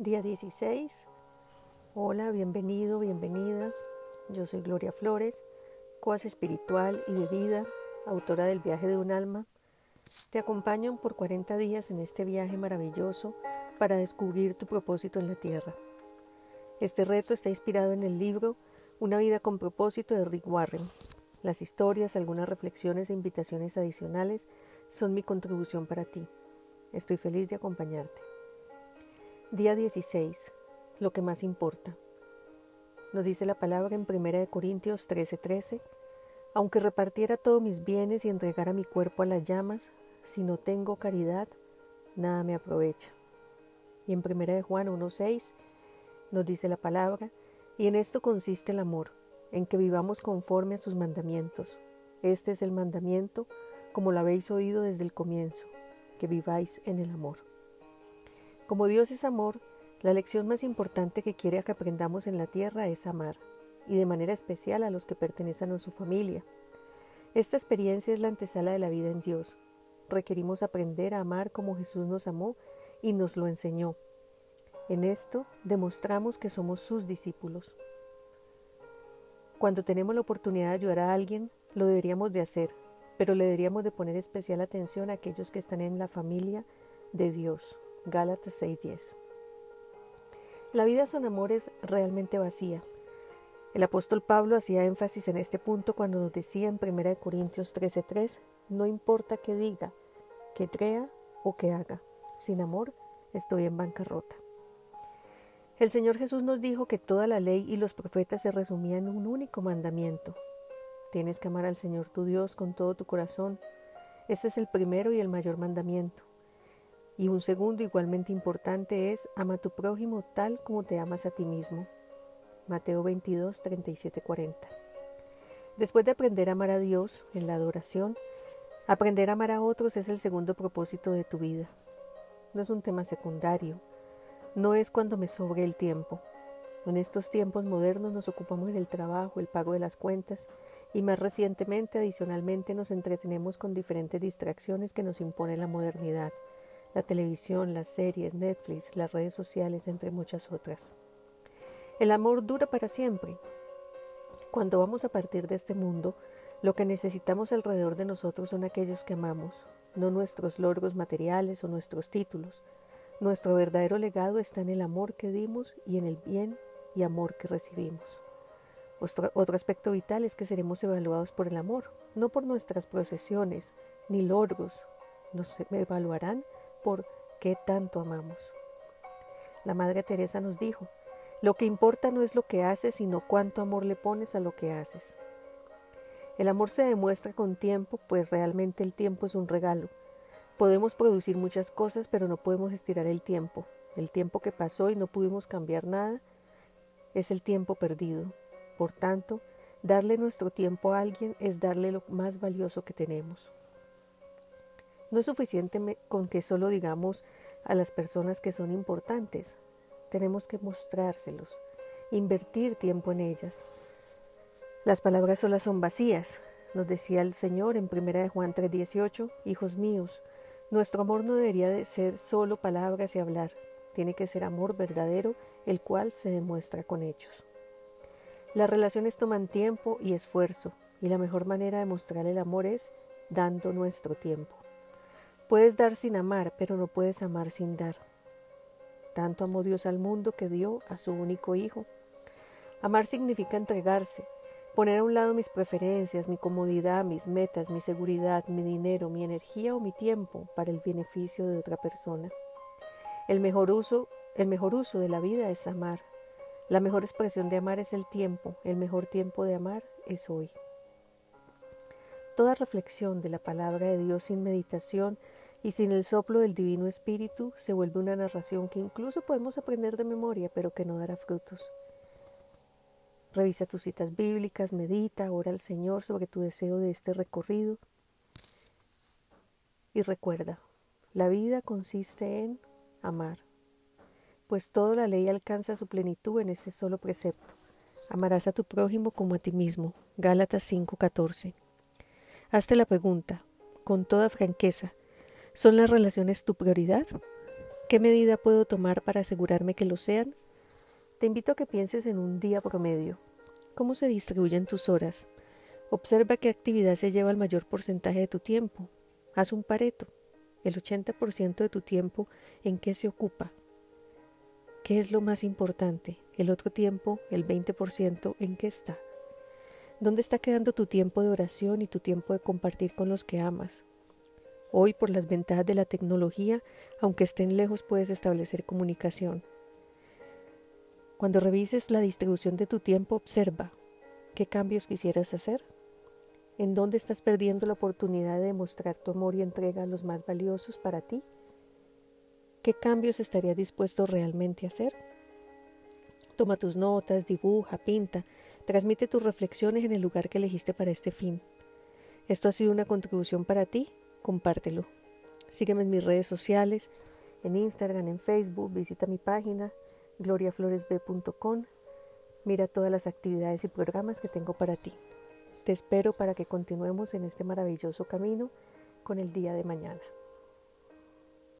Día 16. Hola, bienvenido, bienvenida. Yo soy Gloria Flores, coach espiritual y de vida, autora del viaje de un alma. Te acompaño por 40 días en este viaje maravilloso para descubrir tu propósito en la tierra. Este reto está inspirado en el libro Una vida con propósito de Rick Warren. Las historias, algunas reflexiones e invitaciones adicionales son mi contribución para ti. Estoy feliz de acompañarte. Día 16. Lo que más importa. Nos dice la palabra en 1 Corintios 13:13. 13, Aunque repartiera todos mis bienes y entregara mi cuerpo a las llamas, si no tengo caridad, nada me aprovecha. Y en 1 Juan 1:6 nos dice la palabra, y en esto consiste el amor, en que vivamos conforme a sus mandamientos. Este es el mandamiento, como lo habéis oído desde el comienzo, que viváis en el amor. Como Dios es amor, la lección más importante que quiere que aprendamos en la tierra es amar, y de manera especial a los que pertenecen a su familia. Esta experiencia es la antesala de la vida en Dios. Requerimos aprender a amar como Jesús nos amó y nos lo enseñó. En esto demostramos que somos sus discípulos. Cuando tenemos la oportunidad de ayudar a alguien, lo deberíamos de hacer, pero le deberíamos de poner especial atención a aquellos que están en la familia de Dios. Gálatas 6:10. La vida son amores realmente vacía. El apóstol Pablo hacía énfasis en este punto cuando nos decía en 1 Corintios 13:3, no importa qué diga, que crea o que haga, sin amor estoy en bancarrota. El Señor Jesús nos dijo que toda la ley y los profetas se resumían en un único mandamiento. Tienes que amar al Señor tu Dios con todo tu corazón. Este es el primero y el mayor mandamiento. Y un segundo igualmente importante es ama a tu prójimo tal como te amas a ti mismo. Mateo 22, 37, 40. Después de aprender a amar a Dios en la adoración, aprender a amar a otros es el segundo propósito de tu vida. No es un tema secundario, no es cuando me sobre el tiempo. En estos tiempos modernos nos ocupamos en el trabajo, el pago de las cuentas y más recientemente, adicionalmente, nos entretenemos con diferentes distracciones que nos impone la modernidad la televisión, las series, Netflix, las redes sociales, entre muchas otras. El amor dura para siempre. Cuando vamos a partir de este mundo, lo que necesitamos alrededor de nosotros son aquellos que amamos, no nuestros logros materiales o nuestros títulos. Nuestro verdadero legado está en el amor que dimos y en el bien y amor que recibimos. Otro, otro, aspecto vital es que seremos evaluados por el amor, no por nuestras procesiones ni logros. Nos evaluarán por qué tanto amamos. La Madre Teresa nos dijo, lo que importa no es lo que haces, sino cuánto amor le pones a lo que haces. El amor se demuestra con tiempo, pues realmente el tiempo es un regalo. Podemos producir muchas cosas, pero no podemos estirar el tiempo. El tiempo que pasó y no pudimos cambiar nada es el tiempo perdido. Por tanto, darle nuestro tiempo a alguien es darle lo más valioso que tenemos. No es suficiente con que solo digamos a las personas que son importantes. Tenemos que mostrárselos, invertir tiempo en ellas. Las palabras solas son vacías, nos decía el Señor en 1 Juan 3:18, Hijos míos, nuestro amor no debería de ser solo palabras y hablar, tiene que ser amor verdadero, el cual se demuestra con hechos. Las relaciones toman tiempo y esfuerzo, y la mejor manera de mostrar el amor es dando nuestro tiempo. Puedes dar sin amar, pero no puedes amar sin dar. Tanto amó Dios al mundo que dio a su único Hijo. Amar significa entregarse, poner a un lado mis preferencias, mi comodidad, mis metas, mi seguridad, mi dinero, mi energía o mi tiempo para el beneficio de otra persona. El mejor uso, el mejor uso de la vida es amar. La mejor expresión de amar es el tiempo. El mejor tiempo de amar es hoy. Toda reflexión de la palabra de Dios sin meditación y sin el soplo del Divino Espíritu se vuelve una narración que incluso podemos aprender de memoria, pero que no dará frutos. Revisa tus citas bíblicas, medita, ora al Señor sobre tu deseo de este recorrido y recuerda, la vida consiste en amar, pues toda la ley alcanza su plenitud en ese solo precepto. Amarás a tu prójimo como a ti mismo. Gálatas 5:14. Hazte la pregunta, con toda franqueza, ¿son las relaciones tu prioridad? ¿Qué medida puedo tomar para asegurarme que lo sean? Te invito a que pienses en un día promedio. ¿Cómo se distribuyen tus horas? Observa qué actividad se lleva el mayor porcentaje de tu tiempo. Haz un pareto. El 80% de tu tiempo, ¿en qué se ocupa? ¿Qué es lo más importante? El otro tiempo, el 20%, ¿en qué está? ¿Dónde está quedando tu tiempo de oración y tu tiempo de compartir con los que amas? Hoy, por las ventajas de la tecnología, aunque estén lejos, puedes establecer comunicación. Cuando revises la distribución de tu tiempo, observa qué cambios quisieras hacer, en dónde estás perdiendo la oportunidad de demostrar tu amor y entrega a los más valiosos para ti, qué cambios estarías dispuesto realmente a hacer. Toma tus notas, dibuja, pinta, transmite tus reflexiones en el lugar que elegiste para este fin. Esto ha sido una contribución para ti, compártelo. Sígueme en mis redes sociales, en Instagram, en Facebook, visita mi página gloriafloresb.com. Mira todas las actividades y programas que tengo para ti. Te espero para que continuemos en este maravilloso camino con el día de mañana.